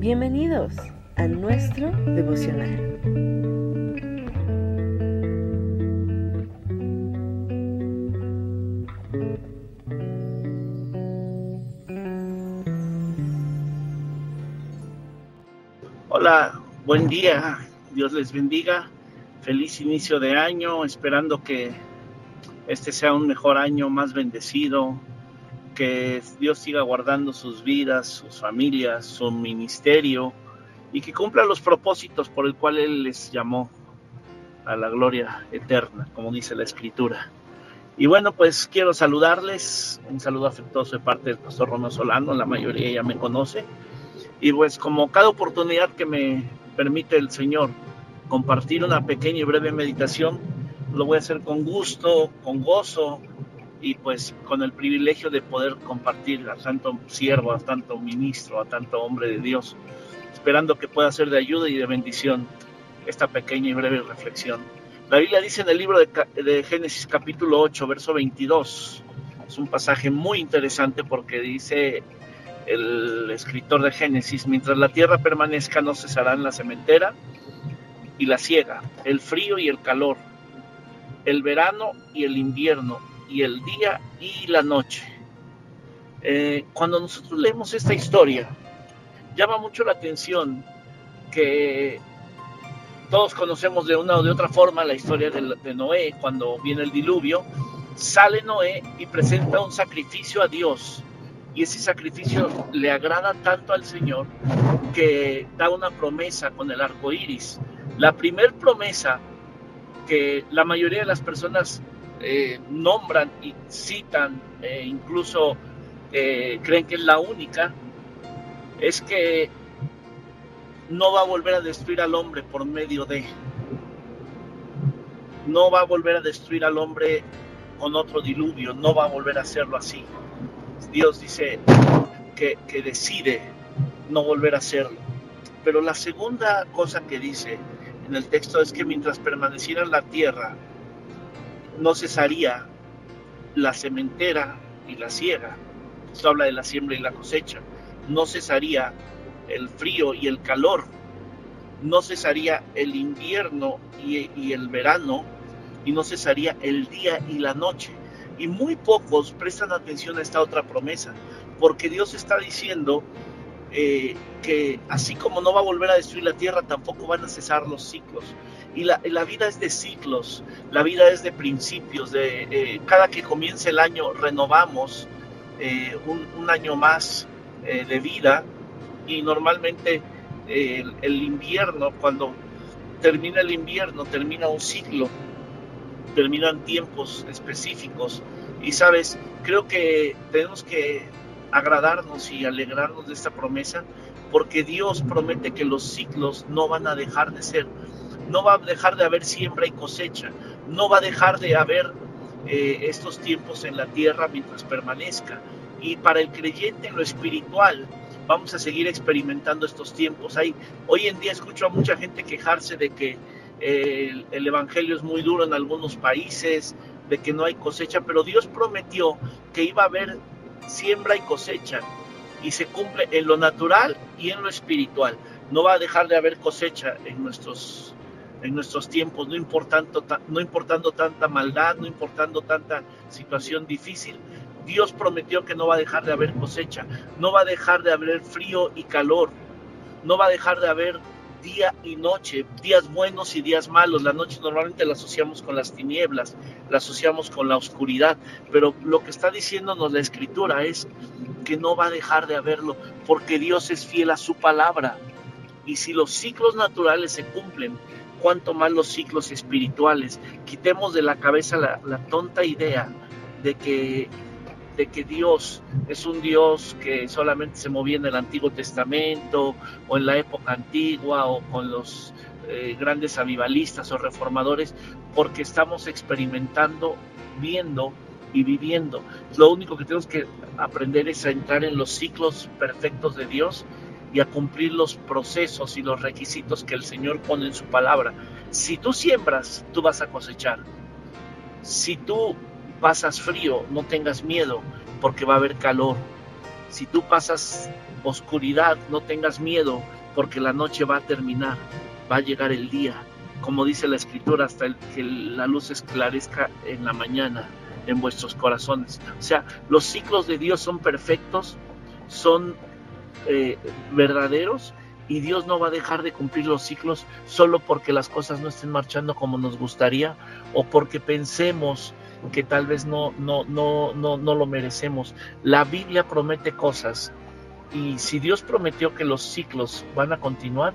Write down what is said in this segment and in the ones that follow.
Bienvenidos a nuestro devocional. Hola, buen día, Dios les bendiga, feliz inicio de año, esperando que este sea un mejor año, más bendecido, que Dios siga guardando sus vidas, sus familias, su ministerio y que cumpla los propósitos por el cual Él les llamó a la gloria eterna, como dice la Escritura. Y bueno, pues quiero saludarles, un saludo afectuoso de parte del pastor Romeo Solano, la mayoría ya me conoce. Y pues como cada oportunidad que me permite el Señor compartir una pequeña y breve meditación, lo voy a hacer con gusto, con gozo, y pues con el privilegio de poder compartir a tanto siervo, a tanto ministro, a tanto hombre de Dios, esperando que pueda ser de ayuda y de bendición esta pequeña y breve reflexión. La Biblia dice en el libro de, Génesis capítulo 8, verso 22, es un pasaje muy interesante porque dice el escritor de Génesis, mientras la tierra permanezca no cesarán la cementera y la siega, el frío y el calor, el verano y el invierno, y el día y la noche. Eh, cuando nosotros leemos esta historia, llama mucho la atención que todos conocemos de una o de otra forma la historia de, de Noé, cuando viene el diluvio, sale Noé y presenta un sacrificio a Dios. Y ese sacrificio le agrada tanto al Señor que da una promesa con el arco iris. La primer promesa que la mayoría de las personas eh, nombran y citan, e incluso eh, creen que es la única, es que no va a volver a destruir al hombre por medio de, no va a volver a destruir al hombre con otro diluvio, no va a volver a hacerlo así. Dios dice que, que decide no volver a hacerlo. Pero la segunda cosa que dice en el texto es que mientras permaneciera en la tierra, no cesaría la cementera y la siega. Esto habla de la siembra y la cosecha. No cesaría el frío y el calor. No cesaría el invierno y, el verano. Y no cesaría el día y la noche. Y muy pocos prestan atención a esta otra promesa. Porque Dios está diciendo eh, que así como no va a volver a destruir la tierra, tampoco van a cesar los ciclos. Y la, vida es de ciclos, la vida es de principios, de eh, cada que comienza el año renovamos eh, un, año más de vida y normalmente el, el invierno, cuando termina el invierno, termina un ciclo, terminan tiempos específicos. Y sabes, creo que tenemos que agradarnos y alegrarnos de esta promesa, porque Dios promete que los ciclos no van a dejar de ser, no va a dejar de haber siembra y cosecha, no va a dejar de haber eh, estos tiempos en la tierra mientras permanezca. Y para el creyente en lo espiritual, vamos a seguir experimentando estos tiempos. Hay, hoy en día escucho a mucha gente quejarse de que eh, el Evangelio es muy duro en algunos países, de que no hay cosecha, pero Dios prometió que iba a haber siembra y cosecha y se cumple en lo natural y en lo espiritual. No va a dejar de haber cosecha en nuestros, en nuestros tiempos, no importando, no importando tanta maldad, no importando tanta situación difícil. Dios prometió que no va a dejar de haber cosecha, no va a dejar de haber frío y calor, no va a dejar de haber día y noche, días buenos y días malos. La noche normalmente la asociamos con las tinieblas, la asociamos con la oscuridad, pero lo que está diciéndonos la escritura es que no va a dejar de haberlo, porque Dios es fiel a su palabra. Y si los ciclos naturales se cumplen, cuanto más los ciclos espirituales. Quitemos de la cabeza la, tonta idea de que de que Dios es un Dios que solamente se movía en el Antiguo Testamento o en la época antigua o con los eh, grandes avivalistas o reformadores, porque estamos experimentando, viendo y viviendo. Lo único que tenemos que aprender es a entrar en los ciclos perfectos de Dios y a cumplir los procesos y los requisitos que el Señor pone en su palabra. Si tú siembras, tú vas a cosechar. Si tú pasas frío, no tengas miedo, porque va a haber calor. Si tú pasas oscuridad, no tengas miedo, porque la noche va a terminar, va a llegar el día, como dice la escritura, hasta que la luz esclarezca en la mañana en vuestros corazones. O sea, los ciclos de Dios son perfectos, son eh, verdaderos y Dios no va a dejar de cumplir los ciclos solo porque las cosas no estén marchando como nos gustaría o porque pensemos que tal vez no, no, no, no, no lo merecemos. La Biblia promete cosas y si Dios prometió que los ciclos van a continuar,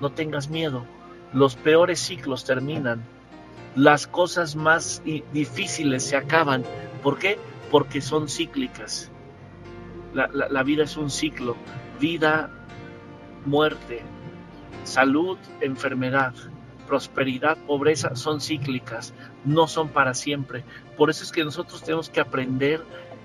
no tengas miedo. Los peores ciclos terminan. Las cosas más difíciles se acaban. ¿Por qué? Porque son cíclicas. La, vida es un ciclo. Vida, muerte, salud, enfermedad, prosperidad, pobreza son cíclicas, no son para siempre. Por eso es que nosotros tenemos que aprender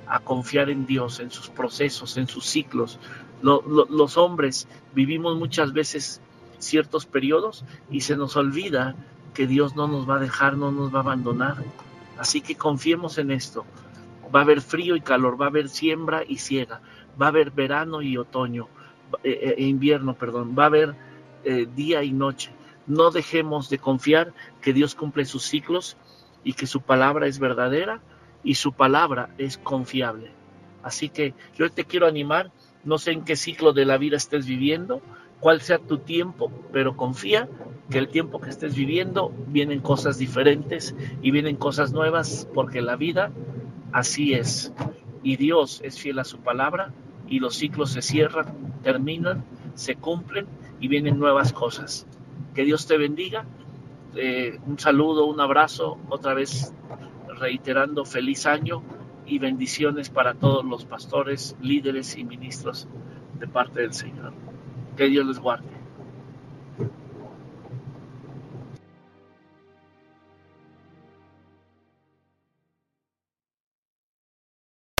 a confiar en Dios, en sus procesos, en sus ciclos. los hombres vivimos muchas veces ciertos periodos y se nos olvida que Dios no nos va a dejar, no nos va a abandonar. Así que confiemos en esto. Va a haber frío y calor, va a haber siembra y ciega, va a haber verano y otoño, eh, eh, invierno, perdón, va a haber eh, día y noche. No dejemos de confiar que Dios cumple sus ciclos y que su palabra es verdadera y su palabra es confiable. Así que yo te quiero animar, no sé en qué ciclo de la vida estés viviendo, cuál sea tu tiempo, pero confía que el tiempo que estés viviendo vienen cosas diferentes y vienen cosas nuevas, porque la vida así es. Y Dios es fiel a su palabra y los ciclos se cierran, terminan, se cumplen y vienen nuevas cosas. Que Dios te bendiga. Eh, un saludo, un abrazo, otra vez reiterando feliz año y bendiciones para todos los pastores, líderes y ministros de parte del Señor. Que Dios les guarde.